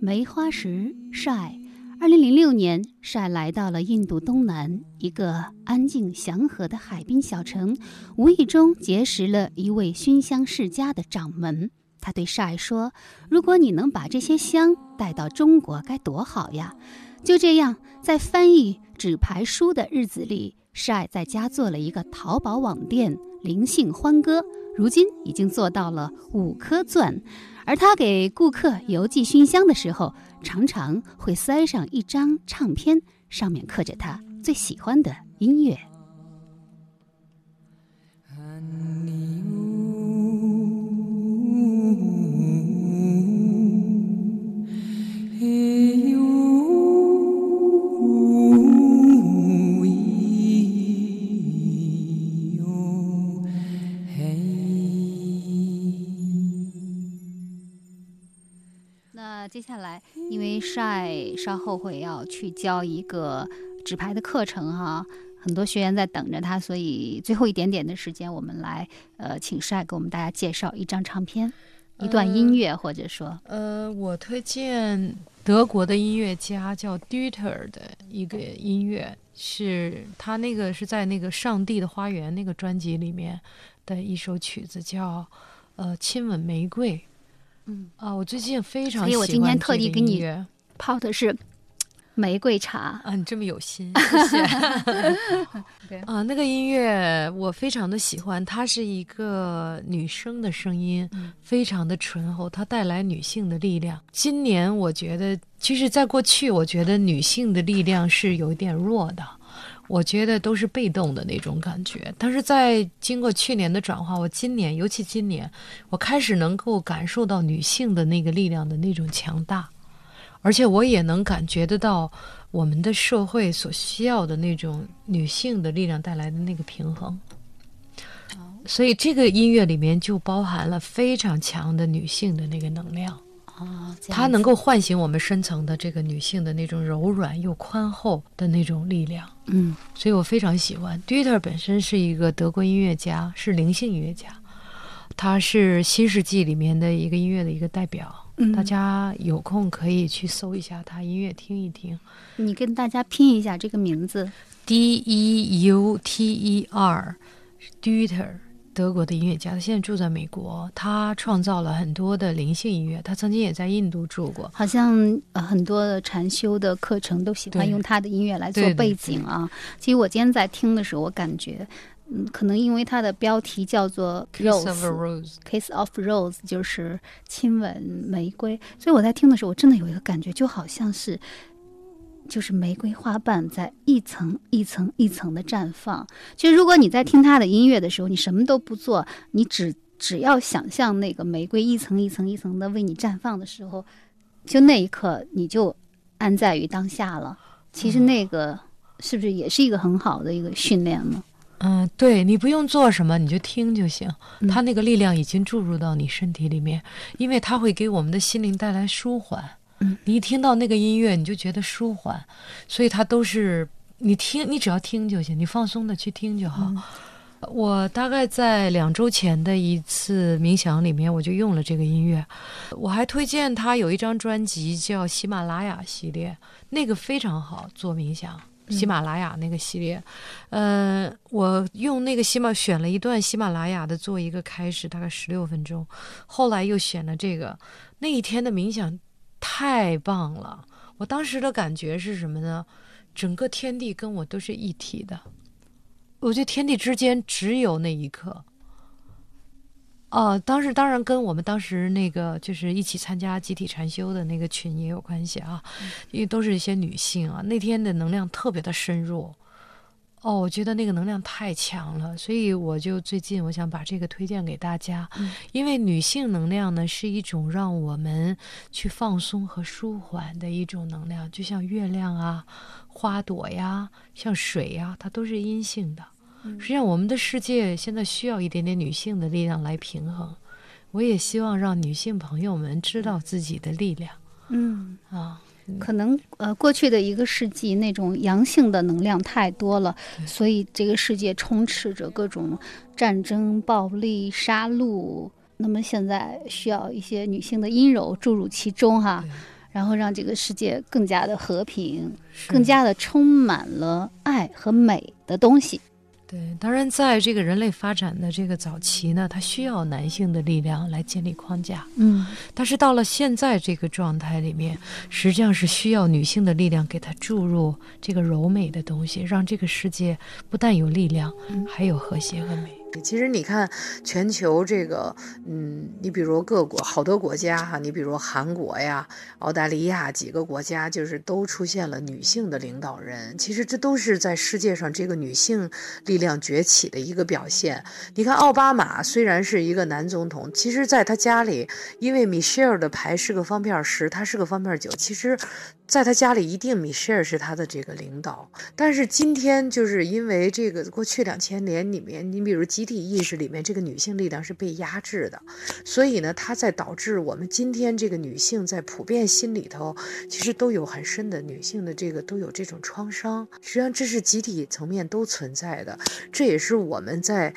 梅花石晒。二零零六年，晒来到了印度东南一个安静祥和的海滨小城，无意中结识了一位熏香世家的掌门。他对晒说：“如果你能把这些香带到中国，该多好呀！”就这样，在翻译纸牌书的日子里，晒在家做了一个淘宝网店“灵性欢歌”，如今已经做到了五颗钻。而他给顾客邮寄熏香的时候，常常会塞上一张唱片，上面刻着他最喜欢的音乐。接下来，因为晒稍后会要去教一个纸牌的课程哈，很多学员在等着他，所以最后一点点的时间，我们来呃，请晒给我们大家介绍一张唱片、一段音乐，或者说，呃，我推荐德国的音乐家叫 Dieter 的一个音乐，是他那个是在那个《上帝的花园》那个专辑里面的一首曲子，叫呃《亲吻玫瑰》。嗯啊，我最近非常，所以我今天特地给你泡的是玫瑰茶啊，你这么有心，谢谢。啊，那个音乐我非常的喜欢，它是一个女生的声音，非常的醇厚，它带来女性的力量。今年我觉得，其实，在过去，我觉得女性的力量是有一点弱的。我觉得都是被动的那种感觉，但是在经过去年的转化，我今年尤其今年，我开始能够感受到女性的那个力量的那种强大，而且我也能感觉得到我们的社会所需要的那种女性的力量带来的那个平衡。所以这个音乐里面就包含了非常强的女性的那个能量。啊，它能够唤醒我们深层的这个女性的那种柔软又宽厚的那种力量。嗯，所以我非常喜欢。Dieter 本身是一个德国音乐家，是灵性音乐家，他是新世纪里面的一个音乐的一个代表。嗯，大家有空可以去搜一下他音乐，听一听。你跟大家拼一下这个名字：D E U T E R，Dieter。德国的音乐家，他现在住在美国。他创造了很多的灵性音乐。他曾经也在印度住过。好像呃很多的禅修的课程都喜欢用他的音乐来做背景啊。其实我今天在听的时候，我感觉，嗯，可能因为它的标题叫做 Rose，Kiss of Rose，就是亲吻玫瑰。所以我在听的时候，我真的有一个感觉，就好像是。就是玫瑰花瓣在一层一层一层的绽放。其实，如果你在听他的音乐的时候，你什么都不做，你只只要想象那个玫瑰一层一层一层的为你绽放的时候，就那一刻你就安在于当下了。其实，那个是不是也是一个很好的一个训练呢？嗯，对你不用做什么，你就听就行。他那个力量已经注入到你身体里面，因为它会给我们的心灵带来舒缓。你一听到那个音乐，你就觉得舒缓，所以它都是你听，你只要听就行，你放松的去听就好。我大概在两周前的一次冥想里面，我就用了这个音乐。我还推荐他有一张专辑叫喜马拉雅系列，那个非常好做冥想。喜马拉雅那个系列，呃，我用那个喜马选了一段喜马拉雅的做一个开始，大概十六分钟，后来又选了这个。那一天的冥想。太棒了！我当时的感觉是什么呢？整个天地跟我都是一体的，我觉得天地之间只有那一刻。哦，当时当然跟我们当时那个就是一起参加集体禅修的那个群也有关系啊，因为都是一些女性啊，那天的能量特别的深入。哦，我觉得那个能量太强了，所以我就最近我想把这个推荐给大家，因为女性能量呢是一种让我们去放松和舒缓的一种能量，就像月亮啊、花朵呀、像水呀，它都是阴性的。实际上，我们的世界现在需要一点点女性的力量来平衡。我也希望让女性朋友们知道自己的力量。嗯啊。可能呃，过去的一个世纪，那种阳性的能量太多了，所以这个世界充斥着各种战争、暴力、杀戮。那么现在需要一些女性的阴柔注入其中哈，然后让这个世界更加的和平，更加的充满了爱和美的东西。对，当然，在这个人类发展的这个早期呢，它需要男性的力量来建立框架。嗯，但是到了现在这个状态里面，实际上是需要女性的力量给它注入这个柔美的东西，让这个世界不但有力量，还有和谐和美。其实你看，全球这个，嗯，你比如各国好多国家哈，你比如韩国呀、澳大利亚几个国家，就是都出现了女性的领导人。其实这都是在世界上这个女性力量崛起的一个表现。你看奥巴马虽然是一个男总统，其实在他家里，因为米歇尔的牌是个方片十，他是个方片九，其实。在他家里，一定米歇尔是他的这个领导。但是今天，就是因为这个过去两千年里面，你比如集体意识里面，这个女性力量是被压制的，所以呢，它在导致我们今天这个女性在普遍心里头，其实都有很深的女性的这个都有这种创伤。实际上，这是集体层面都存在的，这也是我们在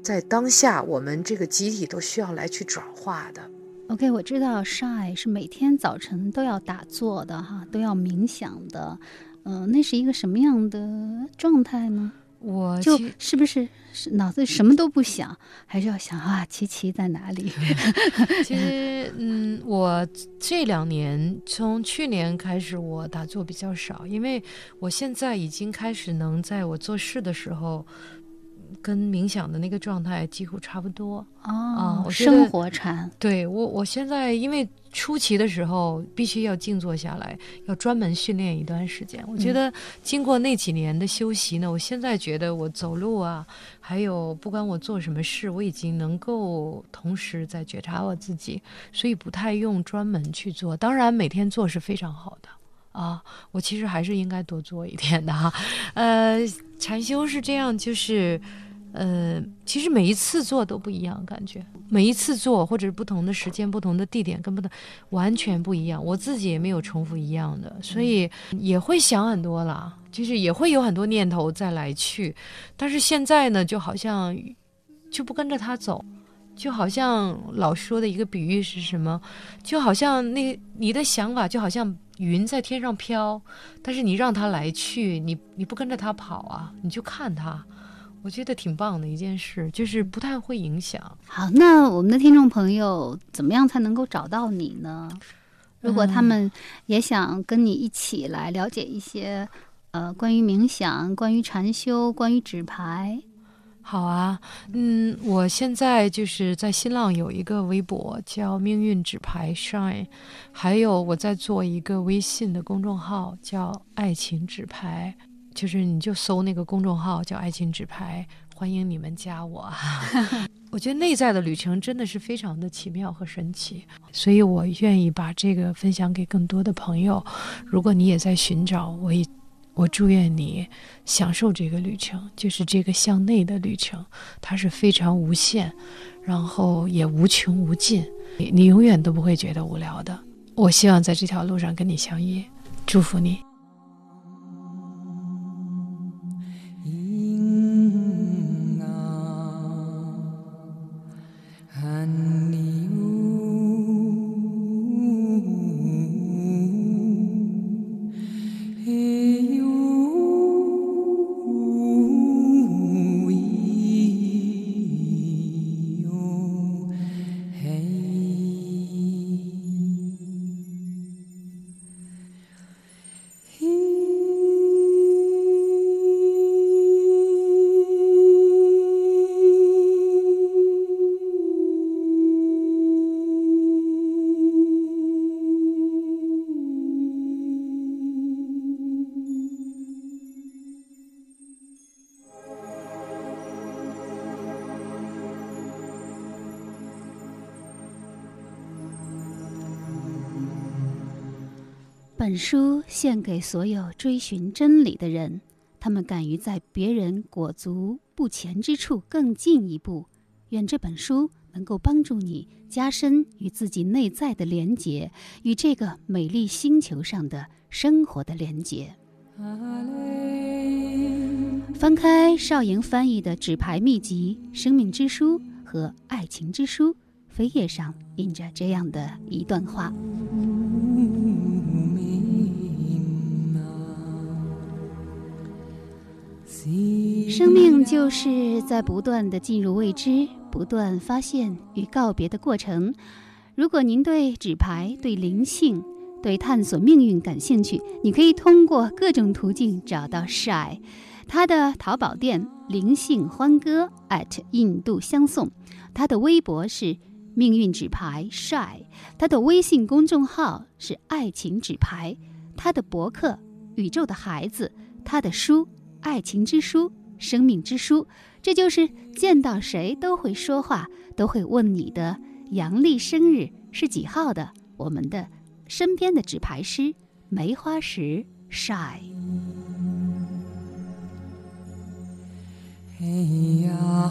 在当下我们这个集体都需要来去转化的。OK，我知道 Shy 是每天早晨都要打坐的哈，都要冥想的，嗯，那是一个什么样的状态呢？我就是不是脑子什么都不想，还是要想啊，琪琪在哪里？其实，嗯，我这两年从去年开始，我打坐比较少，因为我现在已经开始能在我做事的时候。跟冥想的那个状态几乎差不多哦，生活禅。对我，我现在因为初期的时候必须要静坐下来，要专门训练一段时间。我觉得经过那几年的修习呢，我现在觉得我走路啊，还有不管我做什么事，我已经能够同时在觉察我自己，所以不太用专门去做。当然，每天做是非常好的啊，我其实还是应该多做一点的哈。呃，禅修是这样，就是。呃，其实每一次做都不一样，感觉每一次做或者是不同的时间、不同的地点，跟不同完全不一样。我自己也没有重复一样的，所以也会想很多了，就是也会有很多念头再来去。但是现在呢，就好像就不跟着他走，就好像老说的一个比喻是什么？就好像那你的想法就好像云在天上飘，但是你让它来去，你你不跟着它跑啊，你就看它。我觉得挺棒的一件事，就是不太会影响。好，那我们的听众朋友怎么样才能够找到你呢？如果他们也想跟你一起来了解一些呃关于冥想、关于禅修、关于纸牌，好啊。嗯，我现在就是在新浪有一个微博叫“命运纸牌 Shine”，还有我在做一个微信的公众号叫“爱情纸牌”。就是你就搜那个公众号叫“爱情纸牌”，欢迎你们加我。我觉得内在的旅程真的是非常的奇妙和神奇，所以我愿意把这个分享给更多的朋友。如果你也在寻找，我也我祝愿你享受这个旅程，就是这个向内的旅程，它是非常无限，然后也无穷无尽，你你永远都不会觉得无聊的。我希望在这条路上跟你相遇，祝福你。书献给所有追寻真理的人，他们敢于在别人裹足不前之处更进一步。愿这本书能够帮助你加深与自己内在的连结，与这个美丽星球上的生活的连结。翻开邵莹翻译的《纸牌秘籍》《生命之书》和《爱情之书》，扉页上印着这样的一段话。生命就是在不断的进入未知、不断发现与告别的过程。如果您对纸牌、对灵性、对探索命运感兴趣，你可以通过各种途径找到 Shy，他的淘宝店“灵性欢歌 ”at 印度相送，他的微博是“命运纸牌 Shy”，他的微信公众号是“爱情纸牌”，他的博客“宇宙的孩子”，他的书。爱情之书，生命之书，这就是见到谁都会说话，都会问你的阳历生日是几号的。我们的身边的纸牌师梅花石 shy 嘿呀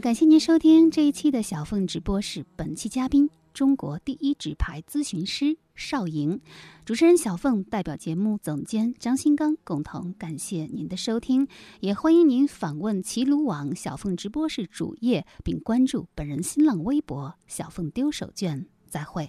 感谢您收听这一期的小凤直播室本期嘉宾中国第一纸牌咨询师邵莹。主持人小凤代表节目总监张新刚共同感谢您的收听也欢迎您访问齐鲁网小凤直播室主页并关注本人新浪微博小凤丢手绢。再会。